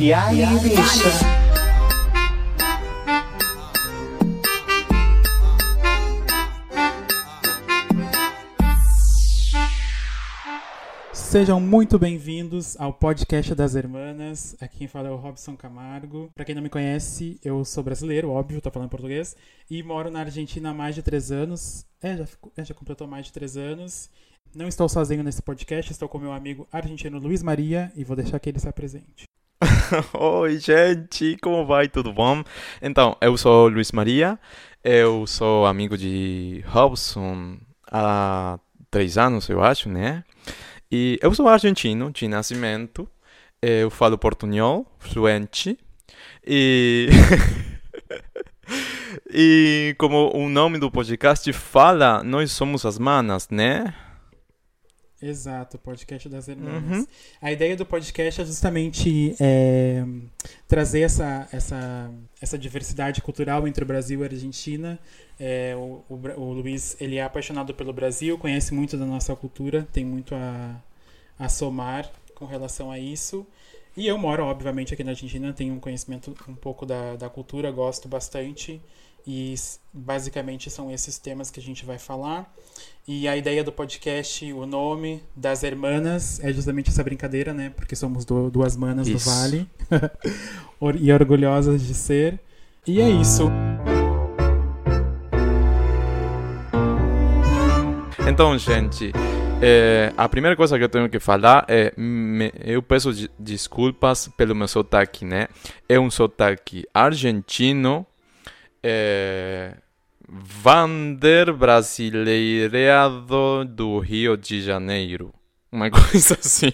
E aí, bicha? Sejam muito bem-vindos ao podcast das Hermanas. Aqui quem fala é o Robson Camargo. Pra quem não me conhece, eu sou brasileiro, óbvio, tô falando português, e moro na Argentina há mais de três anos. É, já, ficou- é, já completou mais de três anos. Não estou sozinho nesse podcast, estou com meu amigo argentino Luiz Maria e vou deixar que ele se apresente. Oi, gente, como vai? Tudo bom? Então, eu sou Luiz Maria, eu sou amigo de Robson há três anos, eu acho, né? E eu sou argentino de nascimento, eu falo portunhol fluente e. e como o nome do podcast fala, nós somos as manas, né? Exato, podcast das Hermanas. Uhum. A ideia do podcast é justamente é, trazer essa, essa, essa diversidade cultural entre o Brasil e a Argentina. É, o, o, o Luiz ele é apaixonado pelo Brasil, conhece muito da nossa cultura, tem muito a, a somar com relação a isso. E eu moro, obviamente, aqui na Argentina, tenho um conhecimento um pouco da, da cultura, gosto bastante. E basicamente são esses temas que a gente vai falar. E a ideia do podcast, o nome das hermanas, é justamente essa brincadeira, né? Porque somos du- duas manas Isso. do Vale. E orgulhosas de ser. E é isso. Então, gente, é, a primeira coisa que eu tenho que falar é: me- eu peço de- desculpas pelo meu sotaque, né? É um sotaque argentino, é, Vander brasileireado do Rio de Janeiro. Uma coisa assim.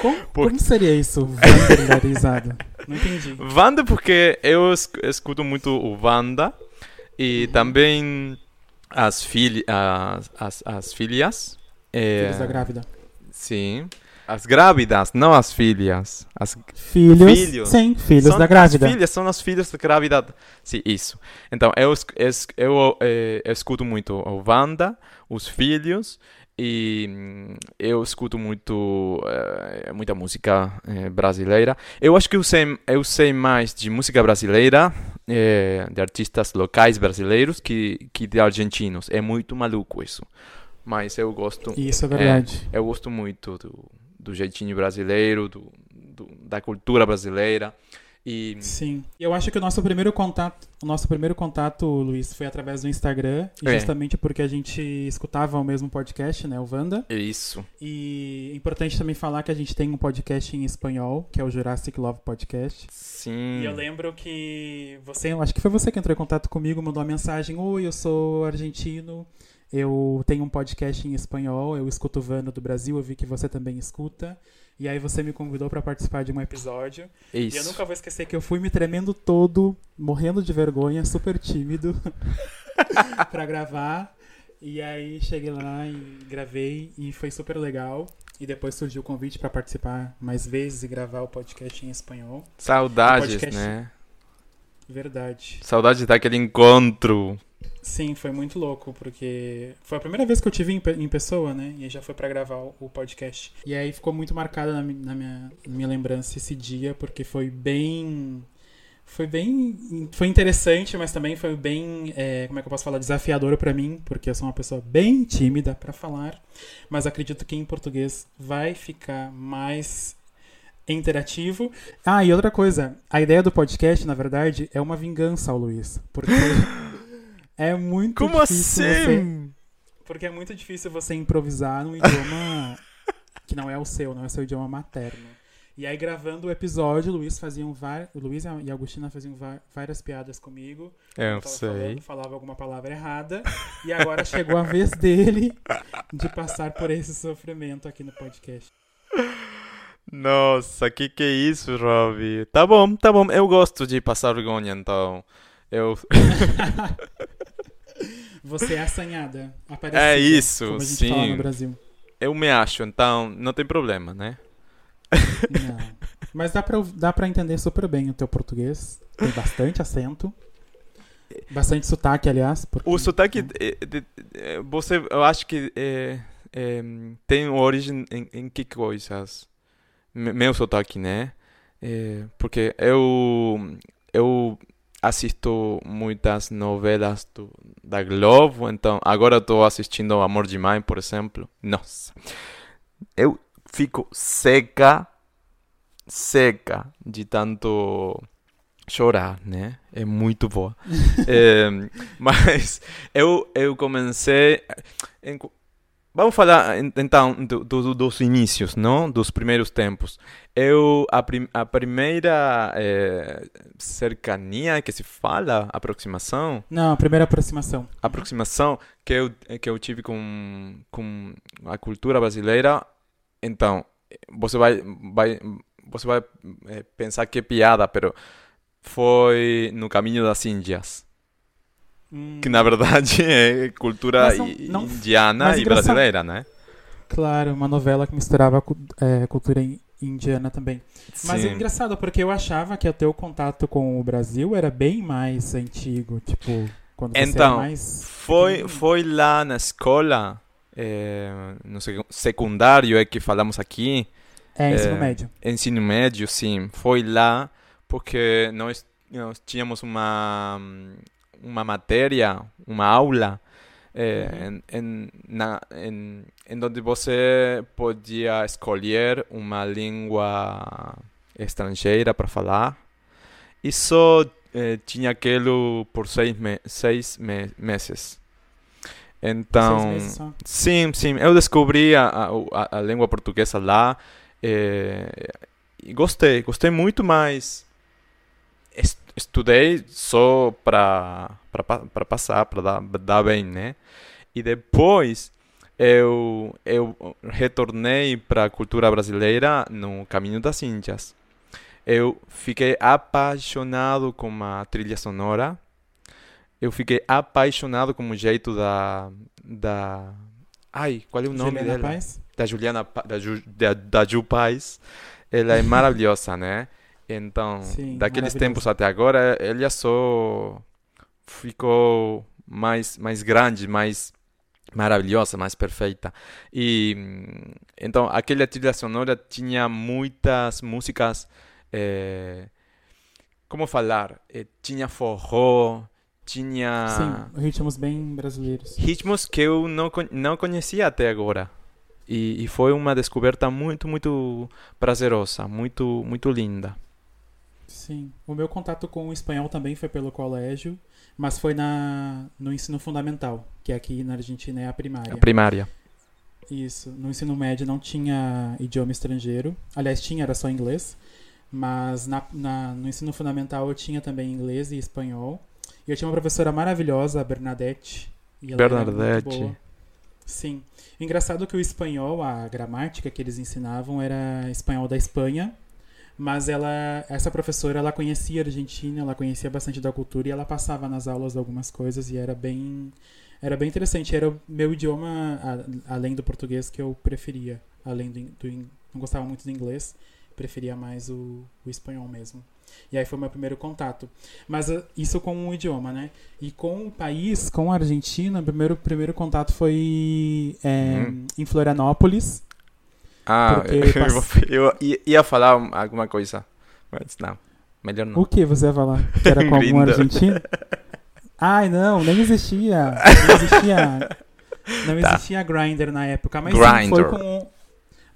Como, Por- como seria isso, vandalizado? Não entendi. Vander porque eu es- escuto muito o Vanda e também as, filha, as, as, as filhas. é, Filhos da grávida. Sim. As grávidas, não as filhas. As Filhos, Filhos. sim, filhos são da grávida. As filhas são as filhas da grávida. Sim, isso. Então, eu, es- eu, eh, escuto muito o Wanda, os filhos, e hum, eu escuto muito eh, muita música eh, brasileira. Eu acho que eu sei, eu sei mais de música brasileira, de artistas locais brasileiros, que, que de argentinos. É muito maluco isso. Mas eu gosto. Isso é verdade. Eu gosto muito do, do jeitinho brasileiro, do, do- da cultura brasileira. E Sim. Eu acho que o nosso primeiro contato, o nosso primeiro contato, Luiz, foi através do Instagram, É. justamente porque a gente escutava o mesmo podcast, né, o Vanda. é isso. E é importante também falar que a gente tem um podcast em espanhol, que é o Jurassic Love Podcast. Sim. E eu lembro que você, eu acho que foi você que entrou em contato comigo, mandou uma mensagem: Oi, eu sou argentino, eu tenho um podcast em espanhol, eu escuto o Vanda do Brasil, eu vi que você também escuta. E aí você me convidou pra participar de um episódio. E eu Isso. nunca vou esquecer que eu fui me tremendo todo, morrendo de vergonha, super tímido, pra gravar. E aí cheguei lá e gravei e foi super legal. E depois surgiu o convite pra participar mais vezes e gravar o podcast em espanhol. Saudades, podcast- né? Verdade. Saudades daquele encontro. Sim, foi muito louco, porque foi a primeira vez que eu tive em, em pessoa, né? E já foi pra gravar o, o podcast. E aí ficou muito marcado na, na minha, na minha lembrança esse dia, porque foi bem. Foi bem. Foi interessante, mas também foi bem. é, como é que eu posso falar? Desafiador pra mim, porque eu sou uma pessoa bem tímida pra falar. Mas acredito que em português vai ficar mais interativo. Ah, e outra coisa, a ideia do podcast, na verdade, é uma vingança ao Luiz. Porque é muito Como difícil você- assim? porque é muito difícil você improvisar num idioma que não é o seu, não é o seu idioma materno. E aí, gravando o episódio, o Luiz, faziam var... Luiz e a Agostina faziam va- várias piadas comigo. Eu tava sei. falando, falava alguma palavra errada. E agora chegou a vez dele de passar por esse sofrimento aqui no podcast. Nossa, que que é isso, Robbie? Tá bom, tá bom. Eu gosto de passar vergonha, então. Eu... Você é assanhada. Aparecida, É isso, como a gente fala sim. no Brasil. eu me acho, então não tem problema, né? Não. Mas dá pra, dá pra entender super bem o teu português. Tem bastante acento. Bastante sotaque, aliás. porque- O sotaque, é, de- é, você, eu acho que é, é, tem origem em, em que coisas? Me- Meu sotaque, né? É, porque eu, eu assisto muitas novelas do, da Globo, então agora estou assistindo Amor de Mãe, por exemplo. Nossa, eu fico seca, seca de tanto chorar, né? É muito boa. é, mas eu, eu comecei. Vamos falar então do, do, dos inícios, não? Dos primeiros tempos. Eu a, prim, a primeira é, cercania que se fala, aproximação. Não, a primeira aproximação. Aproximação que eu que eu tive com com a cultura brasileira. Então você vai vai você vai é, pensar que é piada, pero foi no caminho das Índias. Hum. Que na verdade é cultura não, não, indiana e brasileira, né? Claro, uma novela que misturava é, cultura indiana também. Sim. Mas é engraçado, porque eu achava que o teu contato com o Brasil era bem mais antigo, tipo, quando você então, mais... foi, foi lá na escola, é, no secundário é que falamos aqui. É, ensino é, médio. Ensino médio, sim. Foi lá porque nós, nós tínhamos uma, uma matéria, uma aula, é, uhum. em, em, na, em, em onde você podia escolher uma língua estrangeira para falar e só tinha aquilo por seis, me seis me meses. Então, meses sim, sim, eu descobri a, a, a língua portuguesa lá e gostei, gostei muito mais estudei só para para passar, para dar, dar bem, né? E depois eu eu retornei para a cultura brasileira no caminho das Índias. Eu fiquei apaixonado com a trilha sonora. Eu fiquei apaixonado com o jeito da da Ai, qual é o nome Juliana dela? Paz? Da Juliana da Ju, da, da Ju Paz. Ela é maravilhosa, né? Então, Sim, daqueles tempos até agora, ela só ficou mais, mais grande, mais maravilhosa, mais perfeita. E então, aquela trilha sonora tinha muitas músicas. É, como falar? É, tinha forró, tinha. Sim, ritmos bem brasileiros. Ritmos que eu não, não conhecia até agora. E, e foi uma descoberta muito, muito prazerosa, muito, muito linda. Sim. O meu contato com o espanhol também foi pelo colégio, mas foi na, no ensino fundamental, que aqui na Argentina é a primária. A primária. Isso. No ensino médio não tinha idioma estrangeiro. Aliás, tinha, era só inglês. Mas na, na, no ensino fundamental eu tinha também inglês e espanhol. E eu tinha uma professora maravilhosa, a Bernadette. E ela Bernadette. Sim. Engraçado que o espanhol, a gramática que eles ensinavam era espanhol da Espanha mas ela, essa professora, ela conhecia a Argentina, ela conhecia bastante da cultura e ela passava nas aulas algumas coisas e era bem, era bem interessante. Era o meu idioma, a, além do português, que eu preferia. Além do, do não gostava muito do inglês, preferia mais o, o espanhol mesmo. E aí foi meu primeiro contato. Mas uh, isso com o idioma, né? E com o país, com a Argentina, o primeiro, primeiro contato foi é, hum. em Florianópolis. Ah, eu, eu ia falar alguma coisa, mas não, melhor não. O que você ia falar? Que era com algum argentino? Ai, não, nem existia. Não existia. Não tá. existia Grindr na época, mas sim, foi com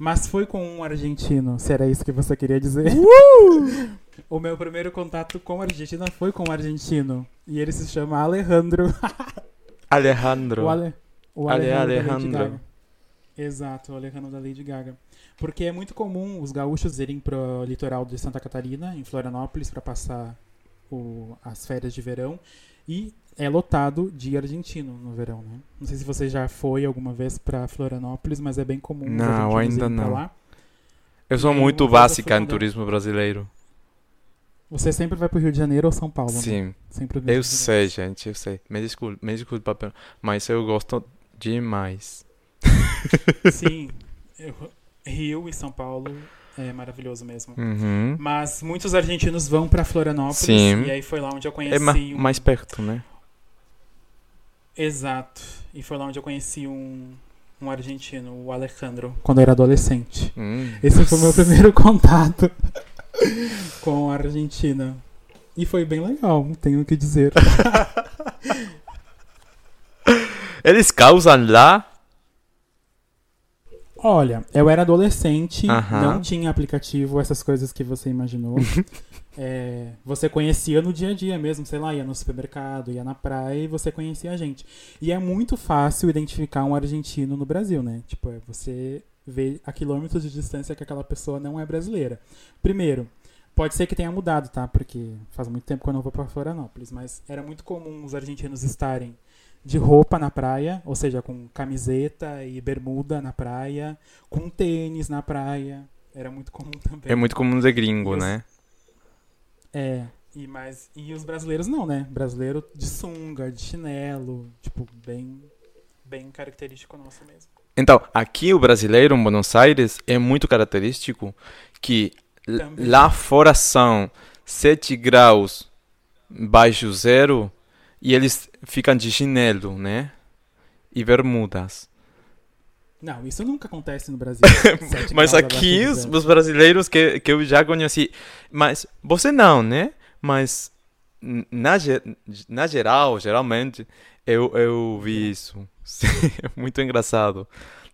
mas foi com um argentino, se era isso que você queria dizer. Uh! o meu primeiro contato com a Argentina foi com um argentino. E ele se chama Alejandro. Alejandro. O, Ale, o Alejandro. Alejandro. Exato, o Alejandro da Lady Gaga. Porque é muito comum os gaúchos irem pro litoral de Santa Catarina, em Florianópolis, para passar o, as férias de verão. E é lotado de argentino no verão, né? Não sei se você já foi alguma vez para Florianópolis, mas é bem comum. Não, ainda não. Lá. Eu sou muito básica em turismo brasileiro. Você sempre vai pro Rio de Janeiro ou São Paulo? Né? Sim. Né? Sempre eu sei, gente, eu sei. Me desculpe, me desculpe, mas eu gosto demais. Sim, Rio e São Paulo é maravilhoso mesmo. Uhum. Mas muitos argentinos vão para Florianópolis Sim. e aí foi lá onde eu conheci. É ma um... mais perto, né? Exato. E foi lá onde eu conheci um, um argentino, o Alejandro, quando eu era adolescente. Hum. Esse foi o meu primeiro contato. com a Argentina. E foi bem legal, tenho que dizer. Eles causam lá? Olha, eu era adolescente, não tinha aplicativo, essas coisas que você imaginou. É, você conhecia no dia a dia mesmo, sei lá, ia no supermercado, ia na praia e você conhecia a gente. E é muito fácil identificar um argentino no Brasil, né? Tipo, é você vê a quilômetros de distância que aquela pessoa não é brasileira. Primeiro, pode ser que tenha mudado, tá? Porque faz muito tempo que eu não vou pra Florianópolis, mas era muito comum os argentinos estarem de roupa na praia, ou seja, com camiseta e bermuda na praia, com tênis na praia. Era muito comum também. É muito comum de gringo, Isso. né? É, e, mas, e os brasileiros não, né? Brasileiro de sunga, de chinelo, tipo, bem, bem característico nosso mesmo. Então, aqui o brasileiro em Buenos Aires é muito característico que Também. lá fora são 7 graus baixo zero e eles ficam de chinelo, né? E bermudas. Não, isso nunca acontece no Brasil. Mas aqui os, os brasileiros que, que eu já conheci. Mas você não, né? Mas na, na geral, geralmente, eu, eu vi isso. Sim, é muito engraçado.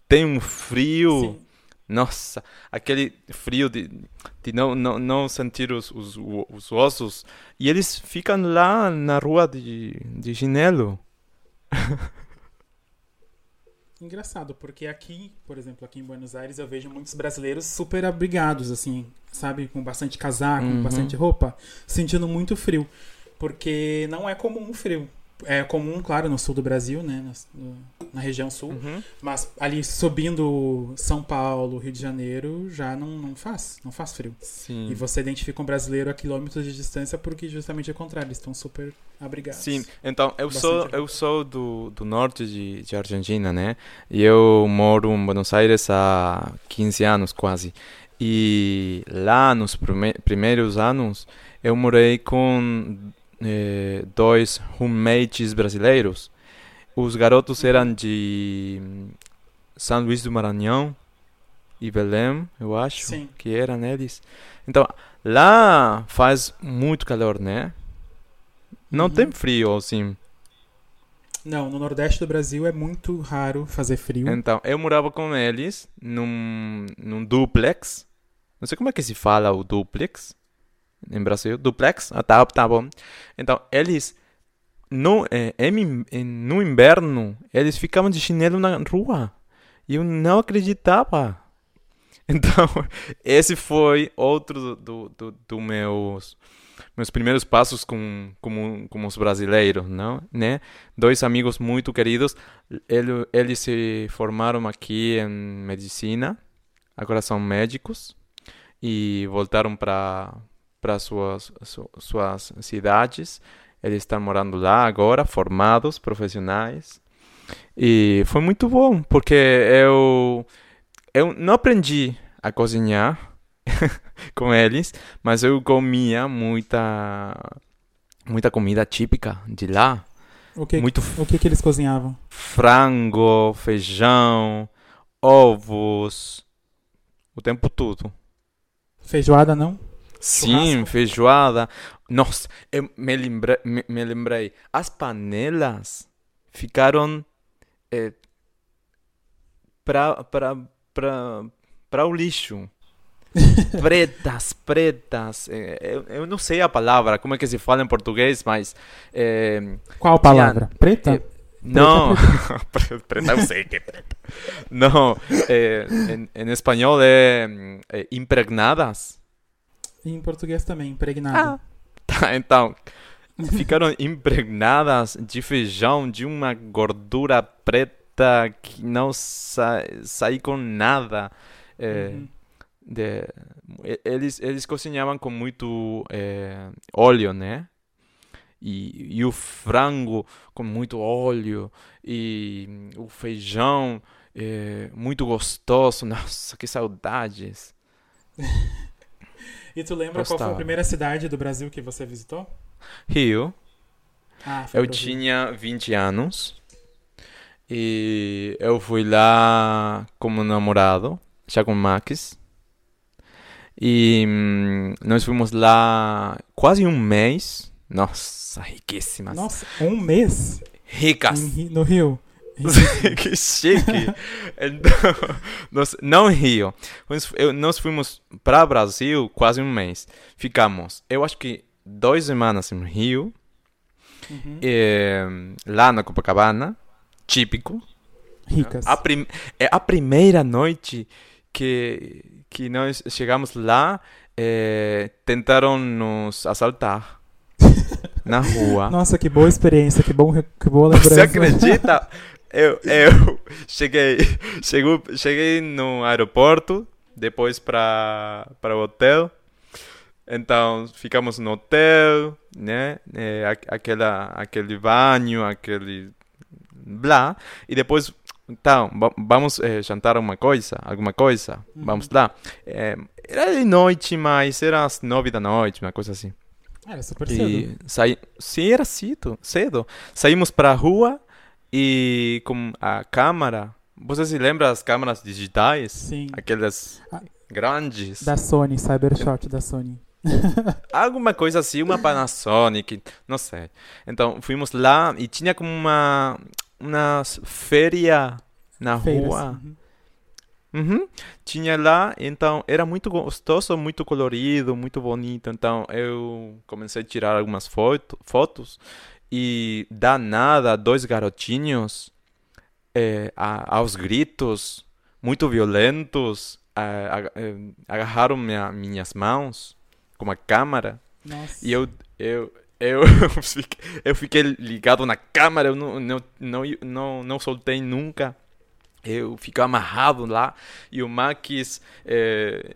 Tem um frio. Sim. Nossa, aquele frio de, de não, não, não sentir os, os, os ossos. E eles ficam lá na rua de, de chinelo. Engraçado, porque aqui, por exemplo, aqui em Buenos Aires, eu vejo muitos brasileiros super abrigados, assim, sabe? Com bastante casaco, Uhum. com bastante roupa, sentindo muito frio. Porque não é comum o frio. É comum, claro, no sul do Brasil, né? Na, na região sul. Uhum. Mas ali subindo São Paulo, Rio de Janeiro, já não, não faz, não faz frio. Sim. E você identifica um brasileiro a quilômetros de distância porque justamente é o contrário, eles estão super abrigados. Sim, então eu Bastante sou roupa. eu sou do, do norte de, de Argentina, né? E eu moro em Buenos Aires há 15 anos quase. E lá nos prime primeiros anos eu morei com eh, dois roommates brasileiros. Os garotos eram de São Luís do Maranhão e Belém, eu acho Sim. que eram eles. Então, lá faz muito calor, né? Não Uhum. tem frio, assim. Não, no Nordeste do Brasil é muito raro fazer frio. Então, eu morava com eles num, num duplex. Não sei como é que se fala o duplex em Brasil. Duplex? Ah, tá, tá bom. Então, eles, no, eh, em- no inverno, eles ficavam de chinelo na rua. E eu não acreditava. Então, esse foi outro do, do, do, meus meus primeiros passos com, como, como os brasileiros, não? Né? Dois amigos muito queridos, ele, eles se formaram aqui em medicina, agora são médicos e voltaram para para suas su- suas cidades. Eles estão morando lá agora, formados, profissionais. E foi muito bom, porque eu eu não aprendi a cozinhar com eles, mas eu comia muita muita comida típica de lá, O que, muito o que, que eles cozinhavam? frango, feijão, ovos, o tempo todo. Feijoada, não? Sim, Churrasco? feijoada. Nossa, eu me lembrei, me, me lembrei. As panelas ficaram eh, para o lixo. Pretas, pretas. eh, eu, eu não sei a palavra, como é que se fala em português, mas eh, Qual palavra? Preta? eh, não, Pre- preta eu sei que é preta. Não, eh, em, em espanhol é eh, impregnadas. E em português também, impregnado. Tá, então, ficaram impregnadas de feijão, de uma gordura preta que não sa sai com nada. É, Uhum. de- eles, eles cozinhavam com muito é, óleo, né? E, e o frango com muito óleo. E o feijão é, muito gostoso. Nossa, que saudades. E tu lembra qual foi Gostava. a primeira cidade do Brasil que você visitou? Rio. Ah, Eu tinha 20 anos e eu fui lá como namorado, já com Max. E hum, nós fomos lá quase um mês. Nossa, riquíssimas. Nossa, um mês Ricas. em no Rio. que chique. Então, nós, não Rio. Nós, eu- nós fomos para Brasil quase um mês. Ficamos, eu acho que duas semanas em Rio. Uhum. eh, lá na Copacabana. Típico. Ricas. A, prim é a primeira noite que, que nós chegamos lá, eh, tentaram nos assaltar na rua. Nossa, que boa experiência, que, bom, que boa lembrança. Você acredita? Eu, eu cheguei, chegou, cheguei no aeroporto, depois para para o hotel. Então ficamos no hotel, né? É, a- aquela, aquele banho, aquele blá. E depois, então, va- vamos eh, jantar uma coisa, alguma coisa. Vamos lá. Eh, era de noite, mas era às nove da noite, uma coisa assim. Era super cedo. E saí... Sim, era cedo, cedo. Saímos pra rua e com a câmera. Você se lembra das câmeras digitais? Sim. Aquelas Ah. grandes. Da Sony, Cybershot da Sony. Alguma coisa assim, uma Panasonic, não sei. Então, fomos lá e tinha como uma, uma féria na Feiras. rua. Uhum. Uhum. Tinha lá, então era muito gostoso, muito colorido, muito bonito. Então eu comecei a tirar algumas foto, fotos e da nada, dois garotinhos eh, a- aos gritos, muito violentos, a- a- eh, agarraram minha, minhas mãos com a câmera Nossa. e eu, eu, eu, eu fiquei ligado na câmera, eu não, não, não, não, não soltei nunca. Eu fiquei amarrado lá e o Maquis eh,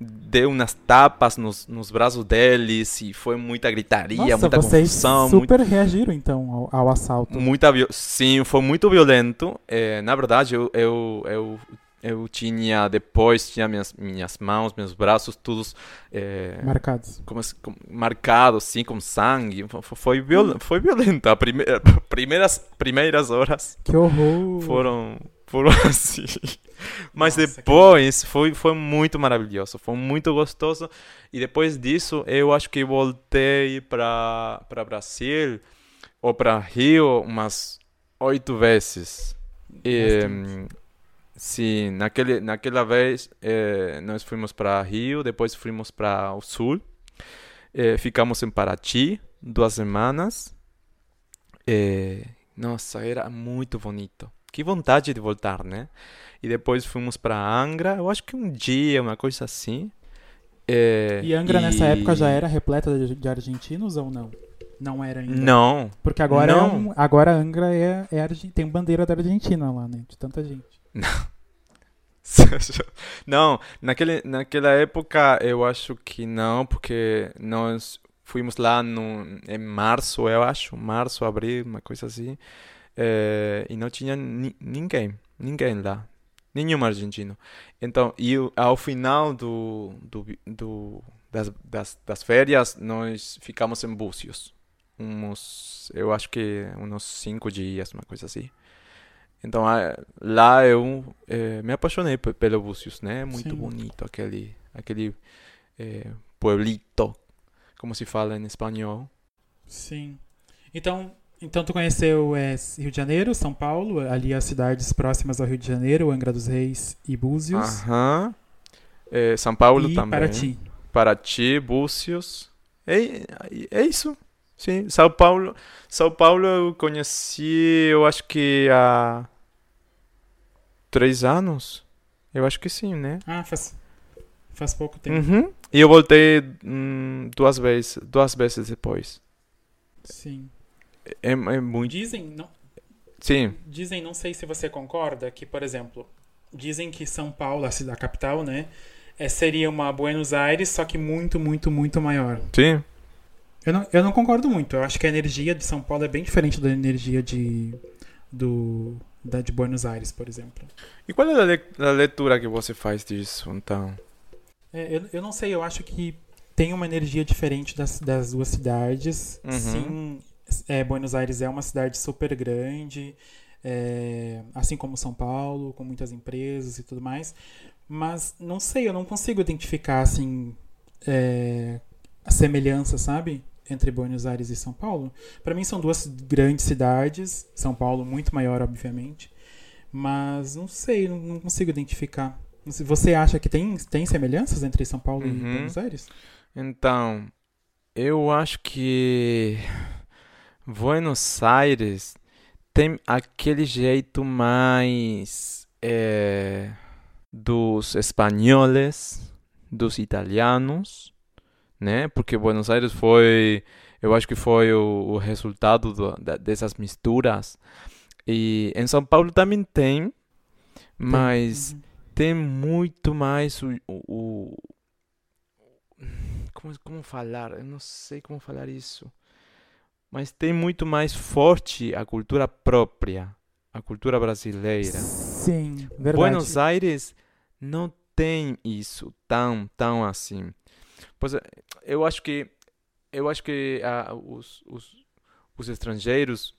deu umas tapas nos, nos braços deles e foi muita gritaria, Nossa, muita vocês confusão, muito- super reagiram então ao, ao assalto. muita viol- sim, foi muito violento. Eh, na verdade, eu, eu, eu, eu tinha depois tinha minhas minhas mãos, meus braços todos eh, Marcados. como, como- marcado assim com sangue. Fo- fo- Foi, viol, foi violento. A primeira, primeiras primeiras horas Que horror. foram foram assim. Mas Nossa, depois foi foi muito maravilhoso, foi muito gostoso. E depois disso, eu acho que voltei para Brasil ou para Rio umas oito vezes. E, sim, naquele naquela vez eh, nós fomos para Rio, depois fomos para o sul. Eh, ficamos em Paraty duas semanas. Eh, nossa, era muito bonito. Que vontade de voltar, né? E depois fomos para Angra, eu acho que um dia, uma coisa assim. Eh, E Angra nessa época já e- era repleta de, de argentinos ou não? Não era ainda. Não, Porque agora, é Não. um- agora Angra é, é tem bandeira da Argentina lá, né? De tanta gente. não, naquele, naquela época eu acho que não, porque nós fomos lá no, em março, eu acho, março, abril, uma coisa assim, eh, e não tinha ni- ninguém, ninguém lá, nenhum argentino. Então, e ao final do, do, do- das, das, das férias, nós ficamos em Búzios, uns, eu acho que uns cinco dias, uma coisa assim. Então lá eu eh, me apaixonei pe- pelo Búzios, né? Muito Sim. bonito aquele aquele eh, pueblito, como se fala em espanhol. Sim. Então, então tu conheceu é, Rio de Janeiro, São Paulo, ali as cidades próximas ao Rio de Janeiro, Angra dos Reis e Búzios. Aham. Eh, São Paulo e também. Paraty. Paraty, Búzios. É, é isso. Sim, São Paulo. São Paulo eu conheci, eu acho que há três anos. Eu acho que sim, né? Ah, faz, faz pouco tempo. Uhum. E eu voltei hum, duas vezes, duas vezes depois. Sim. É, é muito. Dizem, não, Sim, dizem, não sei se você concorda, que, por exemplo, dizem que São Paulo, a cidade capital, né, é, seria uma Buenos Aires, só que muito, muito, muito maior. sim. Eu não, eu não concordo muito. Eu acho que a energia de São Paulo é bem diferente da energia de, do, da de Buenos Aires, por exemplo. E qual é a, le- a leitura que você faz disso, então? É, eu, eu não sei, eu acho que tem uma energia diferente das, das duas cidades. Uhum. Sim, é, Buenos Aires é uma cidade super grande, é, assim como São Paulo, com muitas empresas e tudo mais. Mas não sei, eu não consigo identificar assim é, a semelhança, sabe? Entre Buenos Aires e São Paulo. Para mim são duas grandes cidades, São Paulo muito maior, obviamente. Mas não sei, não, não consigo identificar. Você acha que tem, tem semelhanças entre São Paulo uhum. e Buenos Aires? Então, eu acho que Buenos Aires tem aquele jeito mais é, dos espanhóis, dos italianos, né? Porque Buenos Aires foi, eu acho que foi o, o resultado do, dessas misturas. E em São Paulo também tem, mas uhum. tem muito mais o, o, como, como falar? Eu não sei como falar isso. Mas tem muito mais forte a cultura própria, a cultura brasileira. Sim, verdade. Buenos Aires não tem isso tão, tão assim. Pois é, eu acho que eu acho que ah, os, os, os estrangeiros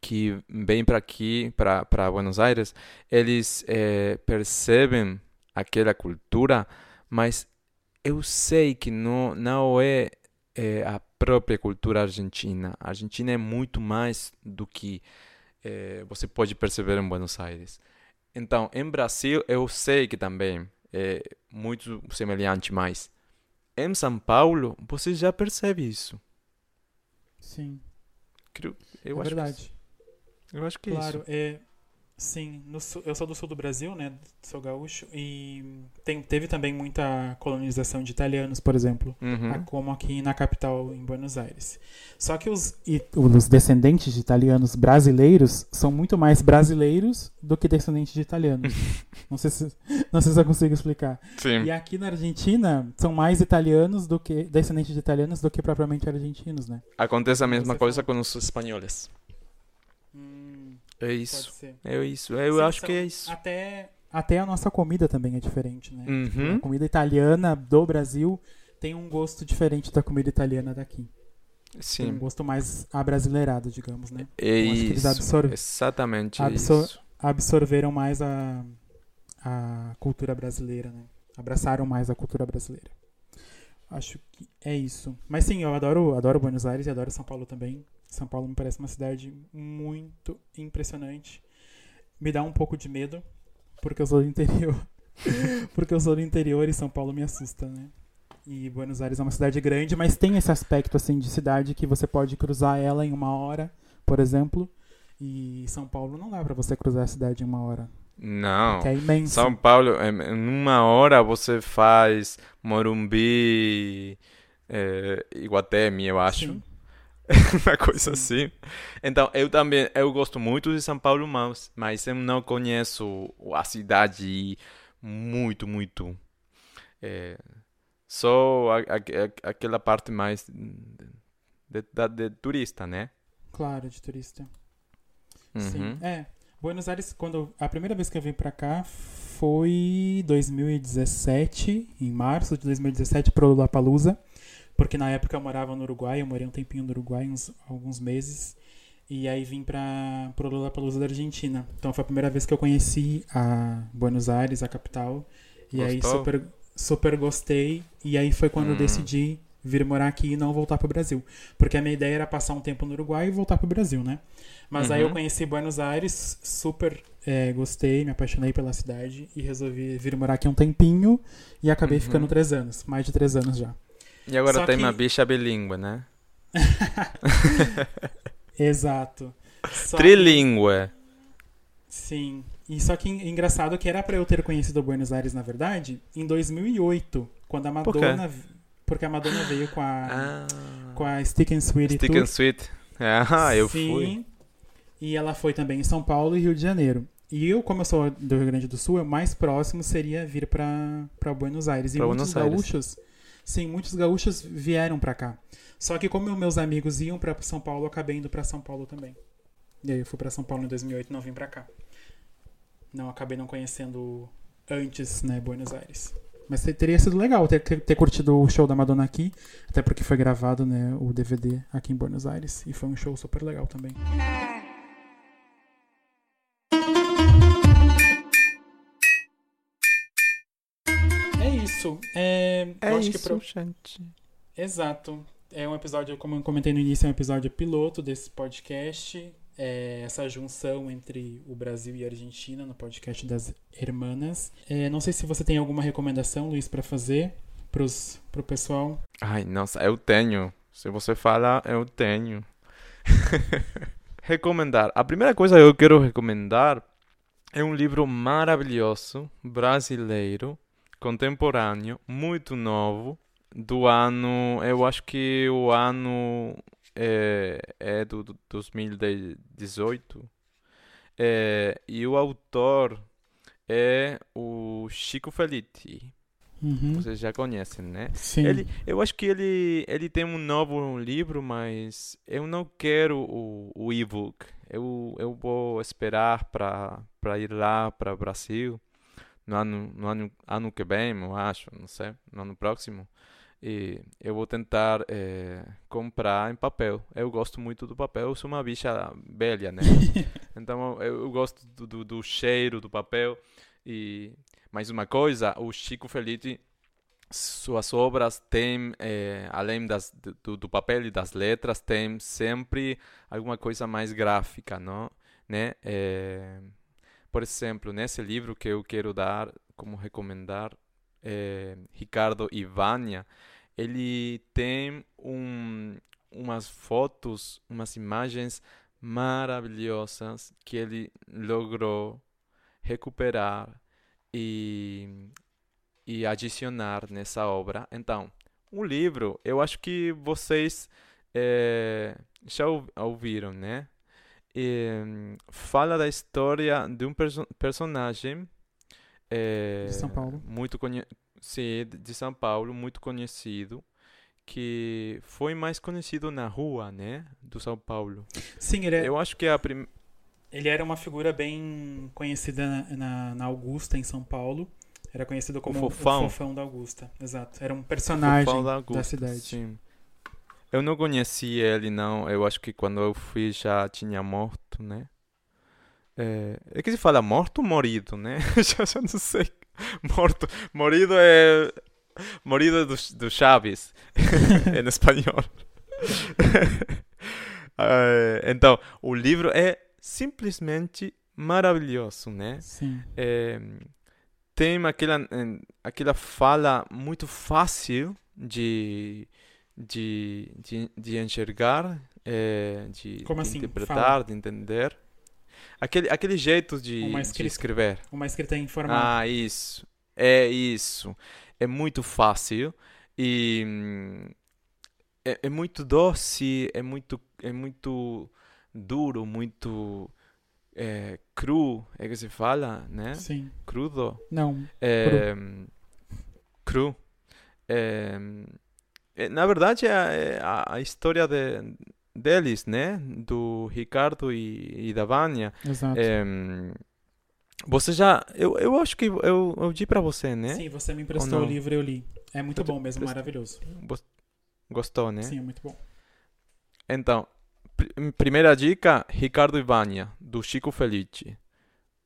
que vêm para aqui, para Buenos Aires, eles é, percebem aquela cultura, mas eu sei que não, não é, é, a própria cultura argentina. A Argentina é muito mais do que é, você pode perceber em Buenos Aires. Então, em Brasil, eu sei que também é muito semelhante, mas em São Paulo, você já percebe isso. Sim. Eu é verdade. Que, eu acho que claro, é isso. Claro, é Sim, sul, eu sou do sul do Brasil, né? Sou gaúcho e tem, teve também muita colonização de italianos, por exemplo, uhum. como aqui na capital, em Buenos Aires. Só que os, os descendentes de italianos brasileiros são muito mais brasileiros do que descendentes de italianos. não, sei se, não sei se eu consigo explicar. Sim. E aqui na Argentina são mais italianos do que descendentes de italianos do que propriamente argentinos, né? Acontece a mesma Você coisa com os espanhóis. É isso. É isso. Eu Sim, acho que é isso. Até, até a nossa comida também é diferente, né? Uhum. Tipo, a comida italiana do Brasil tem um gosto diferente da comida italiana daqui. Sim. Tem um gosto mais abrasileirado, digamos, né? É isso. Absor... Exatamente absor... isso. Absorveram mais a, a cultura brasileira, né? Abraçaram mais a cultura brasileira. Acho que é isso. Mas sim, eu adoro, adoro Buenos Aires e adoro São Paulo também. São Paulo me parece uma cidade muito impressionante. Me dá um pouco de medo, porque eu sou do interior. porque eu sou do interior e São Paulo me assusta, né? E Buenos Aires é uma cidade grande, mas tem esse aspecto assim de cidade que você pode cruzar ela em uma hora, por exemplo. E São Paulo não dá para você cruzar a cidade em uma hora. Não. é imenso. São Paulo, em uma hora você faz Morumbi, é, Iguatemi, eu acho. Sim. uma coisa Sim. assim. Então, eu também, eu gosto muito de São Paulo, mas, mas eu não conheço a cidade muito, muito. É, só a, a, aquela parte mais de, de, de, turista, né? Claro, de turista. Uhum. Sim. É. Buenos Aires, quando a primeira vez que eu vim para cá foi 2017, em março de 2017, pro Lollapalooza porque na época eu morava no Uruguai, eu morei um tempinho no Uruguai, uns, alguns meses, e aí vim para o Lollapalooza da Argentina. Então foi a primeira vez que eu conheci a Buenos Aires, a capital, e Gostou? aí super, super gostei, e aí foi quando hum. eu decidi vir morar aqui e não voltar para o Brasil. Porque a minha ideia era passar um tempo no Uruguai e voltar para o Brasil, né? Mas uhum. aí eu uhum. conheci Buenos Aires, super é, gostei, me apaixonei pela cidade e resolvi vir morar aqui um tempinho e acabei uhum. ficando três anos, mais de três anos já. E agora Só tem que... uma bicha bilíngue, né? Exato. Só Trilingüe. Que... Sim. E só que engraçado que era para eu ter conhecido Buenos Aires, na verdade, em 2008, quando a Madonna... Por porque a Madonna veio com a... Ah. Com a Stick and Sweet Stick and Sweet. Ah, eu Sim. fui. E ela foi também em São Paulo e Rio de Janeiro. E eu, como eu sou do Rio Grande do Sul, o mais próximo seria vir para Buenos Aires. E pra muitos Buenos gaúchos... Aires Sim, muitos gaúchos vieram para cá. Só que como meus amigos iam para São Paulo, eu acabei indo para São Paulo também. E aí eu fui para São Paulo em 2008 e não vim para cá. Não acabei não conhecendo antes, né, Buenos Aires. Mas teria sido legal ter, ter curtido o show da Madonna aqui, até porque foi gravado, né, o DVD aqui em Buenos Aires e foi um show super legal também. Isso. É, É eu acho isso, que pro- gente. Exato. É um episódio, como eu comentei no início, é um episódio piloto desse podcast. É essa junção entre o Brasil e a Argentina no podcast das Hermanas. É, não sei se você tem alguma recomendação, Luiz, para fazer pros, pro pessoal. Ai, nossa, eu tenho. Se você fala, eu tenho. recomendar. A primeira coisa que eu quero recomendar é um livro maravilhoso, brasileiro, contemporâneo, muito novo, do ano. Eu acho que o ano é, é do, do 2018. É, e o autor é o Chico Felitti. Uhum. Vocês já conhecem, né? Sim. Ele, eu acho que ele, ele tem um novo livro, mas eu não quero o, o e-book. Eu, eu vou esperar para para ir lá para o Brasil no ano, no ano, ano que vem, eu acho, não sei, no ano próximo. E eu vou tentar eh, comprar em papel. Eu gosto muito do papel, eu sou uma bicha velha, né? Então eu, eu gosto do, do, do cheiro do papel. E mais uma coisa, o Chico Felitti suas obras têm, eh, além das, do, do papel e das letras, tem sempre alguma coisa mais gráfica, não? Né? Eh, por exemplo, nesse livro que eu quero dar como recomendar, eh, Ricardo Ivania, ele tem um, umas fotos, umas imagens maravilhosas que ele logrou recuperar e e adicionar nessa obra. Então, o livro, eu acho que vocês eh, já ou- ouviram, né? E, fala da história de um perso- personagem eh, De São Paulo. muito sim, de- São Paulo, muito conhecido, que foi mais conhecido na rua, né? Do São Paulo. Sim, ele, é- Eu acho que a prim... ele era uma figura bem conhecida na, na, na Augusta, em São Paulo. Era conhecido como fofão. da Augusta. Exato. Era um personagem Fofão da da Augusta, cidade. Sim. Eu não conheci ele, não. Eu acho que quando eu fui já tinha morto, né? É, é que se fala morto ou morido, né? já, já não sei. Morto. Morido é. Morido é do, do Chaves, em espanhol. É, então, o livro é simplesmente maravilhoso, né? Sim. é, tem aquela, aquela fala muito fácil de, de, de, de enxergar, eh, de, de assim? interpretar, Fala. de entender. Aquele, aquele jeito de, Uma de escrita. escrever. Uma escrita informal. Ah, isso. É isso. É muito fácil e hum, é, é muito doce, é muito, é muito duro, muito é, cru, é que se fala, né? Sim. Crudo. Não. É, cru. É, é, na verdade, é, a- é a, a história de, deles, né? Do Ricardo e, e da Vânia. Exato. É, você já. Eu, eu acho que eu, eu di pra você, né? Sim, você me emprestou Ou o livro eu li. É muito Eu te bom mesmo, maravilhoso. Gos- Gostou, né? Sim, é muito bom. Então, pr- primeira dica: Ricardo e Vânia, do Chico Felici.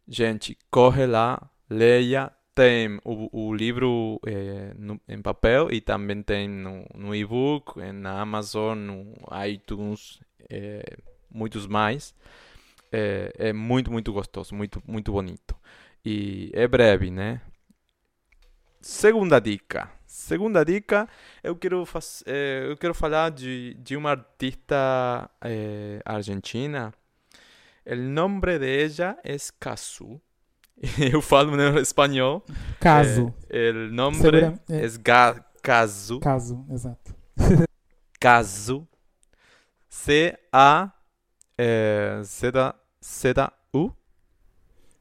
Gente, corre lá, leia. Tem o, o livro eh, no- em papel e também tem no, no e-book, eh, na Amazon, no iTunes, eh, muitos mais. É, é muito, muito gostoso, muito, muito bonito. E é breve, né? Segunda dica. Segunda dica, eu quero, faz, eh, eu quero falar de, de uma artista eh, argentina. O nome de ella es Casu. Eu falo espanhol. Caso. Eh, el nombre Segura- é, Ga Casu. Caso, exato. Casu. C-A Z Z-U.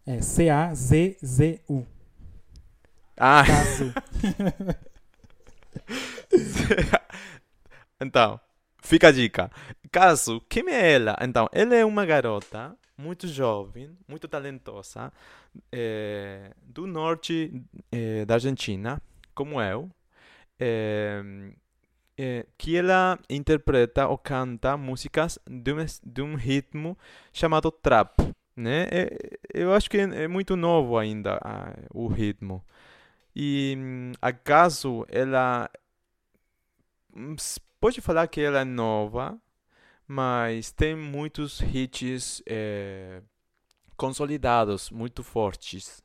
É C-A-Z-Z-U. Ah, Caso. então, fica a dica. Caso, quem é ela? Então, ela é uma garota muito jovem, muito talentosa, eh, do norte eh, da Argentina, como eu, eh, que ela interpreta ou canta músicas de um, de um ritmo chamado trap, né? Eh, eu acho que é, é muito novo ainda ah, o ritmo. E acaso ela hum, pode falar que ela é nova, mas tem muitos hits eh, consolidados, muito fortes.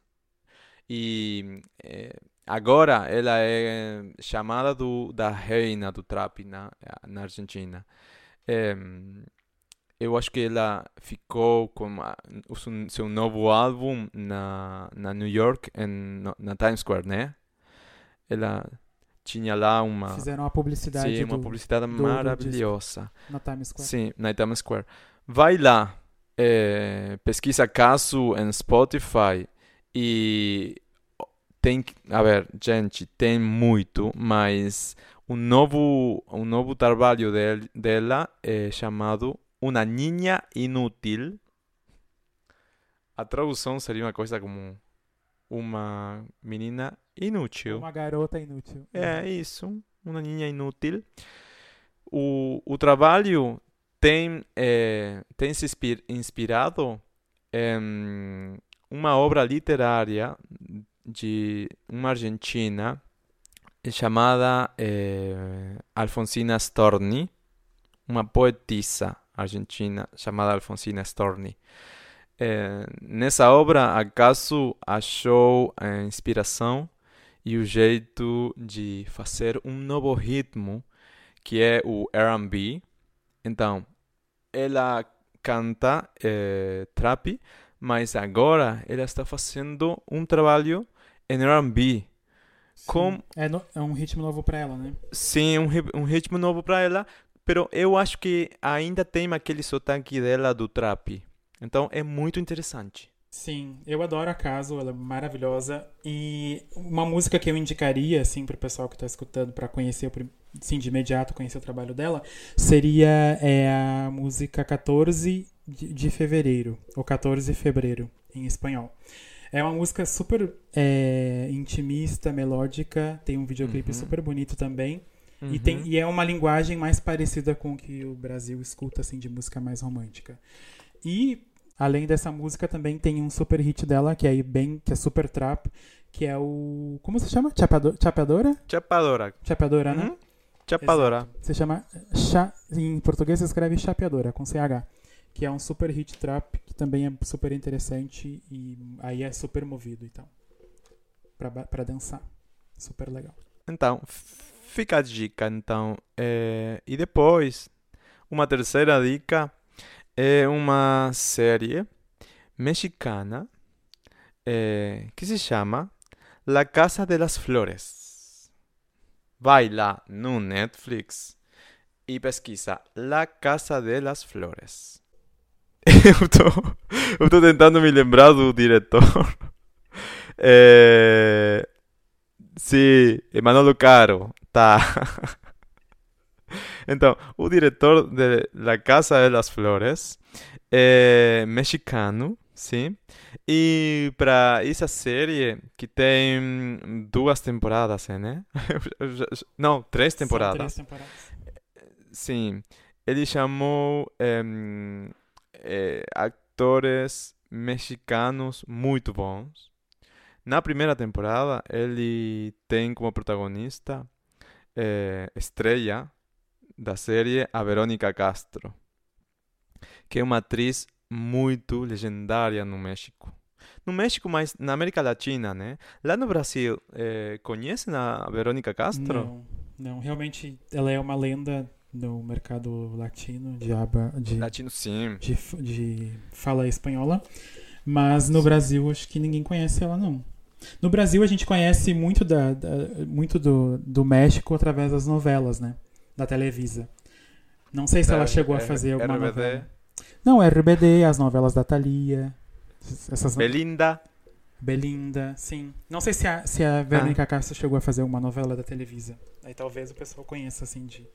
E eh, agora ela é chamada do, da reina do trap na, na Argentina. Em, eu acho que ela ficou com a- o seu novo álbum na, na New York, em, na Times Square, né? Ela tinha lá uma, Fizeram a publicidade sim, uma do- publicidade do maravilhosa. na Times Square. Sim, na Times Square. Vai lá, eh, pesquisa caso em Spotify e tem, a ver, gente, tem muito, mas um novo, um novo trabalho del- dela é chamado Una Niña Inútil. A tradução seria uma coisa como uma menina inútil. Uma garota inútil. É isso, uma ninha inútil. O, o trabalho tem, eh, tem se inspir- inspirado em uma obra literária de uma argentina chamada eh, Alfonsina Storni, uma poetisa argentina chamada Alfonsina Storni. Eh, nessa obra, acaso achou a inspiração e o jeito de fazer um novo ritmo que é o R&B. Então, ela canta eh, trap, mas agora ela está fazendo um trabalho em R&B. Com- É, no- é um ritmo novo pra ela, né? Sim, um, ri- um ritmo novo para ela, pero eu acho que ainda tem aquele sotaque dela do trap. Então, é muito interessante. Sim, eu adoro a Caso, ela é maravilhosa. E uma música que eu indicaria, assim, pro pessoal que tá escutando pra conhecer, sim, de imediato conhecer o trabalho dela, seria é, a música 14 de, fevereiro, ou 14 de fevereiro, em espanhol. É uma música super é, intimista, melódica, tem um videoclipe Uhum. super bonito também. E, tem, Uhum. e é uma linguagem mais parecida com o que o Brasil escuta, assim, de música mais romântica. E, além dessa música, também tem um super hit dela, que é bem, que é super trap, que é o... Como se chama? Chapado, chapadora? Chapadora. Chapadora, né? Uhum. Chapadora. Se chama... Cha, em português se escreve chapeadora, com CH. Que é um super hit trap, que também é super interessante e aí é super movido, então. Pra, ba- pra dançar. Super legal. Então, fica a dica, então. É, e depois, uma terceira dica é uma série mexicana é, que se chama La Casa de las Flores. Vai lá no Netflix e pesquisa La Casa de las Flores. Eu tô, tentando me lembrar do diretor. Sim, Manolo Caro, tá. Então, o diretor de La Casa de las Flores é mexicano, sim. E para essa série, que tem duas temporadas, né? Não, três São temporadas. três temporadas. Sim, ele chamou em, eh, atores mexicanos muito bons. Na primeira temporada, ele tem como protagonista estrela da série a Verônica Castro, que é uma atriz muito legendária no México. No México, mas na América Latina, né? Lá no Brasil, eh, conhecem a Verônica Castro? Não, não, realmente ela é uma lenda no mercado latino de aba de, Latino, sim. de, de fala espanhola, mas no Brasil acho que ninguém conhece ela não. No Brasil a gente conhece muito da, da- muito do, do México através das novelas, né? Da Televisa. Não sei se ela Da chegou a R- fazer alguma RBD. novela. Não, RBD, as novelas da Thalia, essas Belinda. Belinda, sim. Não sei se a, se a Verônica Castro chegou a fazer uma novela da Televisa. Aí talvez o pessoal conheça, assim, de...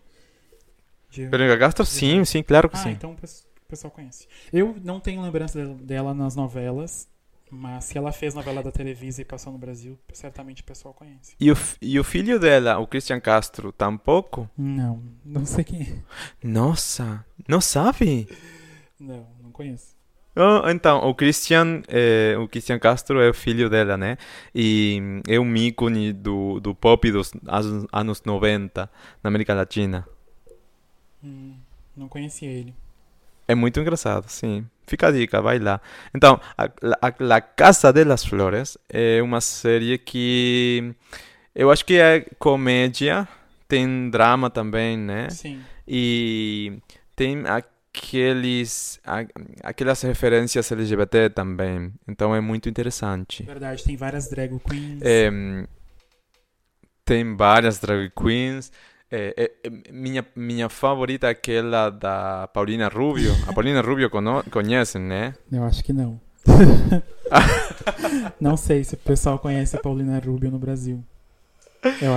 de... Verônica Castro, sim, sim, claro que Ah, sim. então o pes- o pessoal conhece. Eu não tenho lembrança dela nas novelas, mas se ela fez novela da Televisa e passou no Brasil, certamente o pessoal conhece. E o, e o filho dela, o Christian Castro, tampouco? Não, não sei quem é. Nossa, não sabe? Não, não conheço. Oh, então, o Christian, é, o Christian Castro é o filho dela, né? E é um ícone do, do pop dos anos, anos 90 na América Latina. Hum, não conhecia ele. É muito engraçado, sim. Fica a dica, vai lá. Então, a, a, La Casa de las Flores é uma série que eu acho que é comédia, tem drama também, né? Sim. E tem aqueles, aquelas referências LGBT também. Então é muito interessante. Verdade, tem várias drag queens. É, tem várias drag queens. É, é, é, minha, minha favorita é aquela da Paulina Rubio. A Paulina Rubio cono conhecem, né? Eu acho que não. não sei se o pessoal conhece a Paulina Rubio no Brasil.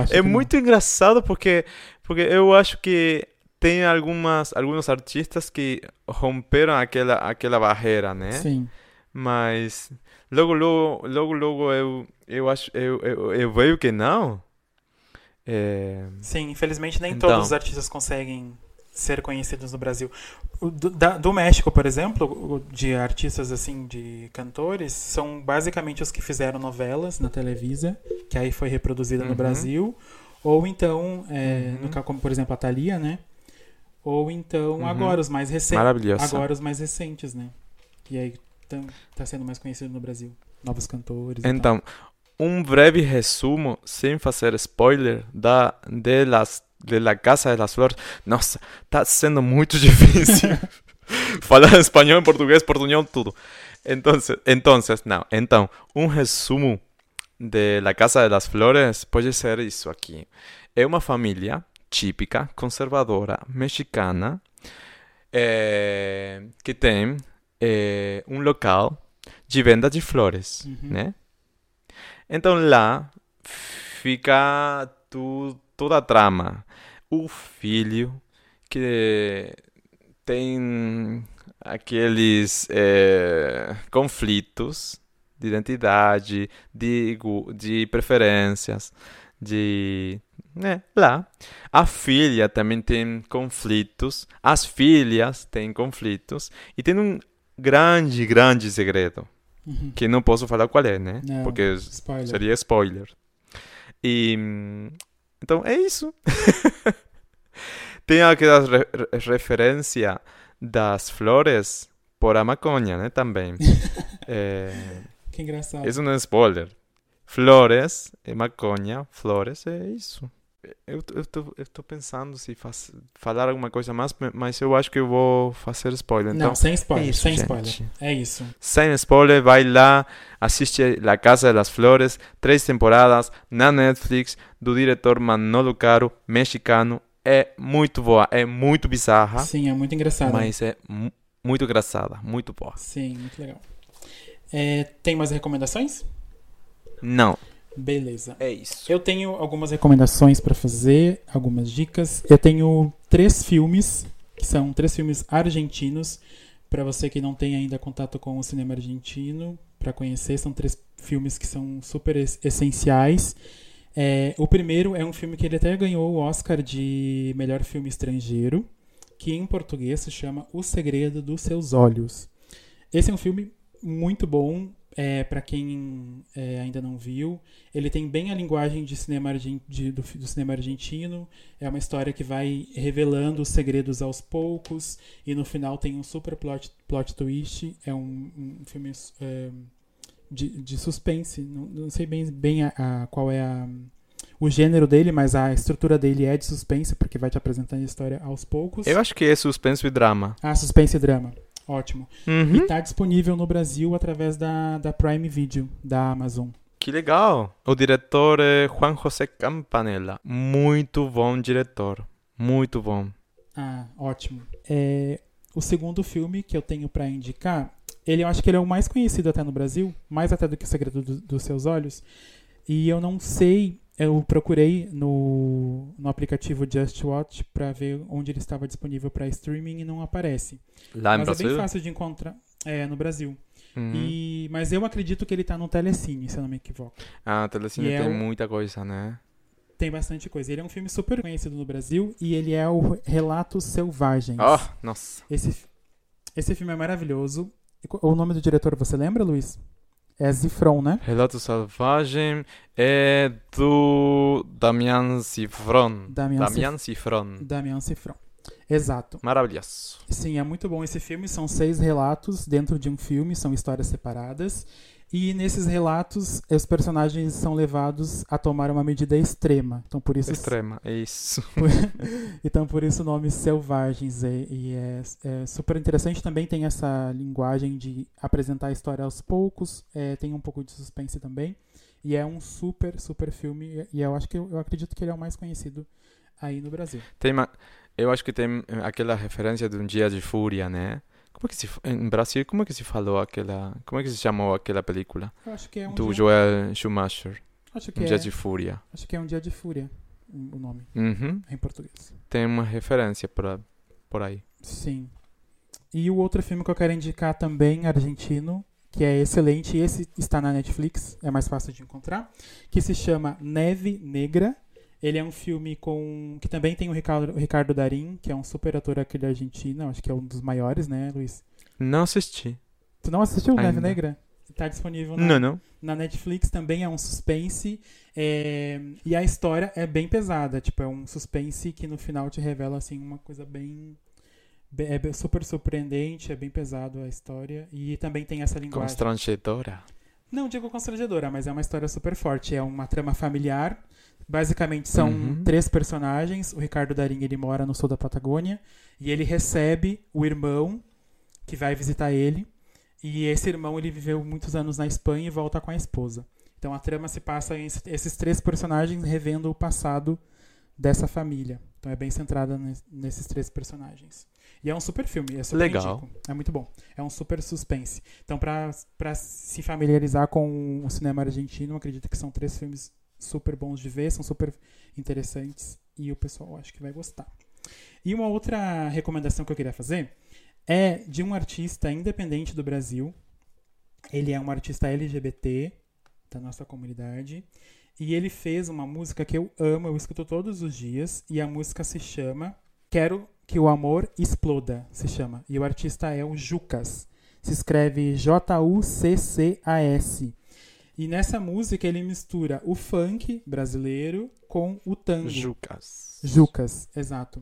é muito não. engraçado porque, porque eu acho que tem algumas, alguns artistas que romperam aquela, aquela barreira, né? Sim. Mas logo, logo, logo, logo eu, eu acho, eu, eu, eu vejo que não. É... Sim, infelizmente nem então... todos os artistas conseguem ser conhecidos no Brasil. Do, da, do, México, por exemplo, de artistas assim, de cantores, são basicamente os que fizeram novelas na Televisa, que aí foi reproduzida uhum. no Brasil, ou então, é, uhum. no, como por exemplo a Thalia, né? Ou então uhum. agora os mais recentes. Agora os mais recentes, né? E aí tá sendo mais conhecido no Brasil. Novos cantores. Então, um breve resumo, sem fazer spoiler, da, de, las, de La Casa de las Flores. Nossa, tá sendo muito difícil. Falar espanhol, português, portunhol, tudo. Entonces, não. Então, um resumo de La Casa de las Flores pode ser isso aqui. É uma família típica, conservadora, mexicana, é, que tem é, um local de venda de flores, uhum. né? Então lá fica tu, toda a trama. O filho que tem aqueles é, conflitos de identidade, de, de preferências, de. Né, lá. A filha também tem conflitos, as filhas têm conflitos, e tem um grande, grande segredo Uhum. Que não posso falar qual é, né? Não, Porque spoiler. seria spoiler. E. Então é isso. Tem aquela re referência das flores por a maconha, né? Também. é... Que engraçado. Isso não é spoiler. Flores e maconha, flores, é isso. Eu, eu, tô, eu tô pensando se faz, falar alguma coisa mais, mas eu acho que eu vou fazer spoiler. Então, Não, sem spoiler, é isso, sem gente. spoiler. É isso. Sem spoiler, vai lá, assiste La Casa das Flores, três temporadas na Netflix, do diretor Manolo Caro, mexicano. É muito boa, é muito bizarra. Sim, é muito engraçada. Mas é muito engraçada, muito boa. Sim, muito legal. É, tem mais recomendações? Não. Beleza. É isso. Eu tenho algumas recomendações para fazer, algumas dicas. Eu tenho três filmes, que são três filmes argentinos, para você que não tem ainda contato com o cinema argentino, para conhecer. São três filmes que são super essenciais. É, o primeiro é um filme que ele até ganhou o Oscar de melhor filme estrangeiro, que em português se chama O Segredo dos Seus Olhos. Esse é um filme muito bom, é, para quem é, ainda não viu, ele tem bem a linguagem de cinema de, do, do, cinema argentino. É uma história que vai revelando os segredos aos poucos e no final tem um super plot, plot twist. É um, um filme é, de, de, suspense. Não, não, sei bem, bem a, a, qual é a, o gênero dele, mas a estrutura dele é de suspense porque vai te apresentando a história aos poucos. Eu acho que é suspense e drama. Ah, suspense e drama. Ótimo. Uhum. E está disponível no Brasil através da, da Prime Video, da Amazon. Que legal! O diretor é Juan José Campanella. Muito bom diretor. Muito bom. Ah, ótimo. É, o segundo filme que eu tenho para indicar, ele eu acho que ele é o mais conhecido até no Brasil, mais até do que O Segredo do, dos Seus Olhos. E eu não sei eu procurei no, no aplicativo Just Watch para ver onde ele estava disponível para streaming e não aparece. Lá no mas Brasil? é bem fácil de encontrar é, no Brasil. Uhum. E, mas eu acredito que ele está no Telecine, se eu não me equivoco. Ah, Telecine e é tem é muita coisa, né? Tem bastante coisa. Ele é um filme super conhecido no Brasil e ele é o Relatos Selvagens. Oh, nossa. Esse, esse filme é maravilhoso. O nome do diretor você lembra, Luiz? É Zifron, né? Relato Selvagem é do Damian Cifron. Damian, Damian Cifron. Damian Cifron. Exato. Maravilhoso. Sim, é muito bom esse filme. São seis relatos dentro de um filme, são histórias separadas. E nesses relatos, os personagens são levados a tomar uma medida extrema. Então, por isso. Extrema, é isso. então, por isso o nome Selvagens. É, e é, é, super interessante. Também tem essa linguagem de apresentar a história aos poucos. É, tem um pouco de suspense também. E é um super, super filme. E eu acho que eu, eu acredito que ele é o mais conhecido aí no Brasil. Tem uma, eu acho que tem aquela referência de um dia de fúria, né? Como é que se em Brasil como é que se falou aquela como é que se chamou aquela película Eu acho que é um do dia, Joel Schumacher acho que um é, dia de fúria acho que é um dia de fúria o nome Uhum. em português. tem uma referência por, por aí Sim. E o outro filme que eu quero indicar também, argentino, que é excelente, esse está na Netflix, é mais fácil de encontrar, que se chama Neve Negra. Ele é um filme com que também tem o Ricardo, o Ricardo Darín, que é um super ator aqui da Argentina, acho que é um dos maiores, né, Luiz? não assisti Tu não assistiu Neve Ainda. Negra? Tá disponível na, não não na Netflix também é um suspense é, e a história é bem pesada tipo é um suspense que no final te revela assim uma coisa bem be- é super surpreendente é bem pesado a história e também tem essa linguagem constrangedora não digo constrangedora mas é uma história super forte é uma trama familiar basicamente são Uhum. três personagens o Ricardo Darim ele mora no sul da Patagônia e ele recebe o irmão que vai visitar ele e esse irmão ele viveu muitos anos na Espanha e volta com a esposa. Então a trama se passa em esse- esses três personagens revendo o passado dessa família. Então é bem centrada nes- nesses três personagens. E é um super filme, é super Legal. indico. É muito bom. É um super suspense. Então pra se familiarizar com o cinema argentino, acredito que são três filmes super bons de ver, são super interessantes e o pessoal acho que vai gostar. E uma outra recomendação que eu queria fazer é de um artista independente do Brasil. Ele é um artista LGBT da nossa comunidade. E ele fez uma música que eu amo, eu escuto todos os dias. E a música se chama Quero que o Amor Exploda. Se chama. E o artista é o Jucas. Se escreve J-U-C-C-A-S. E nessa música ele mistura o funk brasileiro com o tango. Jucas Jucas, exato.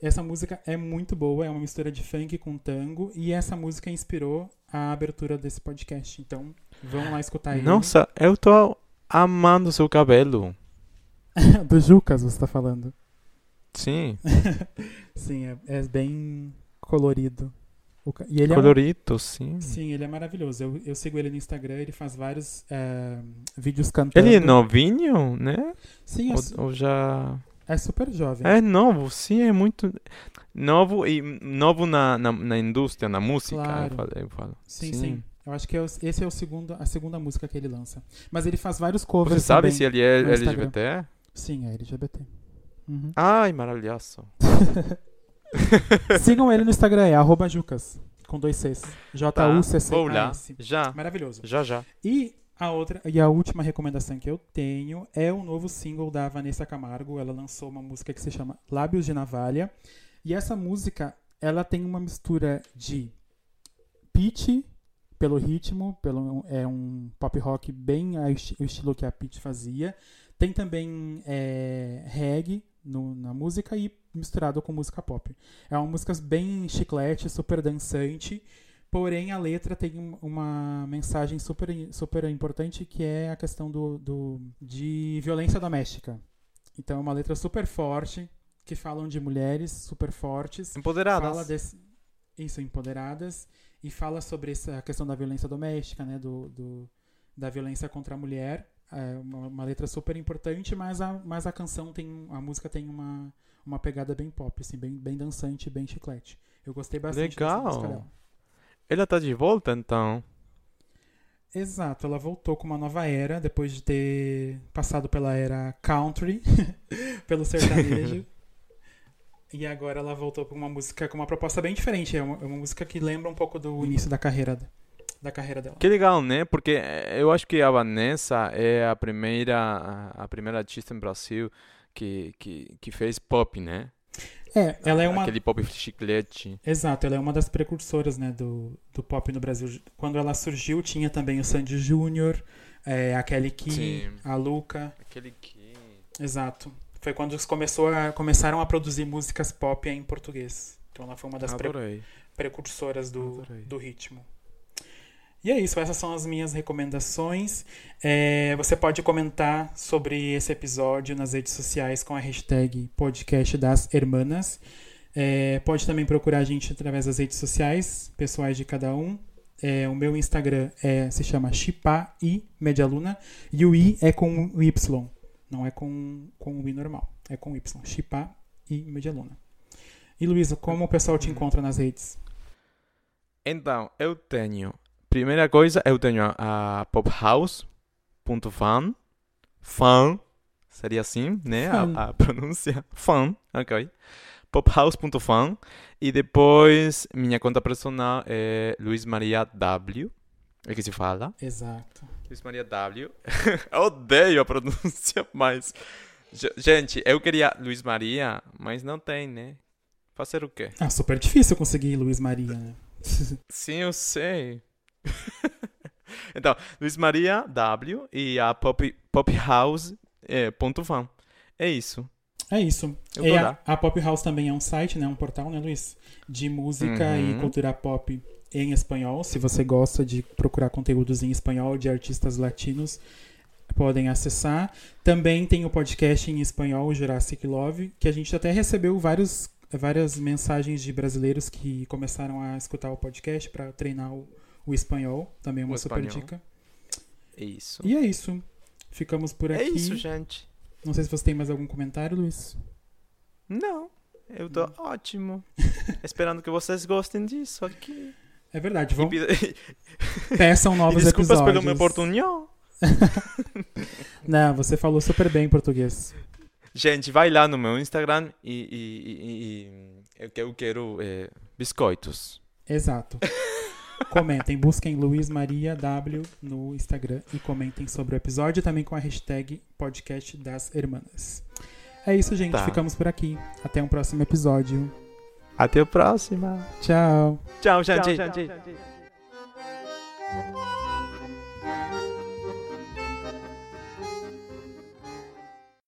Essa música é muito boa, é uma mistura de funk com tango e essa música inspirou a abertura desse podcast. Então, vão lá escutar ele. nossa eu tô amando seu cabelo Do Jucas, você tá falando. sim Sim, é, é bem colorido. E ele é um- sim Sim, ele é maravilhoso. Eu, eu sigo ele no Instagram, ele faz vários é, vídeos cantando. ele é novinho né Sim, é, su- ou, ou já é super jovem. É novo, sim, é muito novo e novo na, na, na indústria, na música, Claro. eu, falo, eu falo. Sim, sim. Eu acho que é o- esse é o segundo, a segunda música que ele lança. Mas ele faz vários covers Você sabe se ele é. LGBT? Sim, é LGBT. Uhum. Ai, maravilhoso. Sigam ele no Instagram, é arroba Jucas, com dois Cs. Tá, J-U-C-C. vou lá, já, Maravilhoso. já, já. E a outra e a última recomendação que eu tenho é o novo single da Vanessa Camargo. Ela lançou uma música que se chama Lábios de Navalha. E essa música, ela tem uma mistura de pitch pelo ritmo, pelo é um pop rock bem esti- o estilo que a Pitty fazia. Tem também é, reggae no- na música e misturado com música pop. É uma música bem chiclete, super dançante. Porém, a letra tem um- uma mensagem super, super importante que é a questão do, do- de violência doméstica. Então, é uma letra super forte, que falam de mulheres super fortes. Empoderadas. Fala desse, isso, empoderadas. E fala sobre essa questão da violência doméstica, né? Do, do- da violência contra a mulher. É uma, uma letra super importante, mas a, mas a canção tem. A música tem uma, uma pegada bem pop, assim, bem, bem dançante, bem chiclete. Eu gostei bastante dessa Legal. música dela. Ela tá de volta, então. Exato, ela voltou com uma nova era, depois de ter passado pela era country, pelo sertanejo. e agora ela voltou com uma música com uma proposta bem diferente. É uma, é uma música que lembra um pouco do início da carreira, da carreira dela. Que legal, né? Porque eh, eu acho que a Vanessa é a primeira, a- a primeira artista em Brasil que, que, que fez pop, né? É, ela é uma. Aquele pop chiclete. Exato, ela é uma das precursoras né, do, do pop no Brasil. Quando ela surgiu, tinha também o Sandy Júnior, é, a Kelly Key, a Luca. Aquele que. Exato. Foi quando começou a, começaram a produzir músicas pop em português. Então ela foi uma das pre- precursoras do, Adorei. do ritmo. E é isso, essas são as minhas recomendações. É, você pode comentar sobre esse episódio nas redes sociais com a hashtag podcast das hermanas. É, pode também procurar a gente através das redes sociais, pessoais de cada um. É, o meu Instagram é, se chama Chipa e Medialuna. E o I é com o Y, não é com, com o I normal, é com Y. Chipa e Medialuna. E Luísa, como o pessoal te encontra nas redes? Então, eu tenho. Primeira coisa, eu tenho a, a pophouse.fan. Fan. Seria assim, né? Fan. A, a pronúncia. Fan, ok. pophouse.fan. E depois, minha conta personal é Luiz Maria W. É que se fala. Exato. Luiz Maria W. eu odeio a pronúncia, mas. Ge- Gente, eu queria Luiz Maria, mas não tem, né? Fazer o quê? Ah, super difícil conseguir Luiz Maria, né? Sim, eu sei. então, Luiz Maria W e a Pop, Pop House é, ponto fan. É isso. É isso. Eu E vou a, a Pop House também é um site, né? Um portal, né, Luiz? De música e Uhum. cultura pop em espanhol. Se você gosta de procurar conteúdos em espanhol de artistas latinos, podem acessar. Também tem o podcast em espanhol, Jurassic Love, que a gente até recebeu vários, várias mensagens de brasileiros que começaram a escutar o podcast para treinar o, o espanhol. Também é uma O super espanhol. dica. É isso. E é isso. Ficamos por aqui. É isso, gente. Não sei se você tem mais algum comentário, Luiz. Não, eu tô ótimo. Esperando que vocês gostem disso aqui. É verdade, vão, pe- peçam e novos desculpas episódios. pelo meu portunhol. Não, você falou super bem em português. Gente, vai lá no meu Instagram e, e, e- e- eu quero é, biscoitos. Exato. Comentem, busquem Luiz Maria W no Instagram e comentem sobre o episódio também com a hashtag podcast das hermanas. É isso, gente. Tá. Ficamos por aqui. Até um próximo episódio. Até a próxima. Tchau. Tchau, gente. Tchau, gente.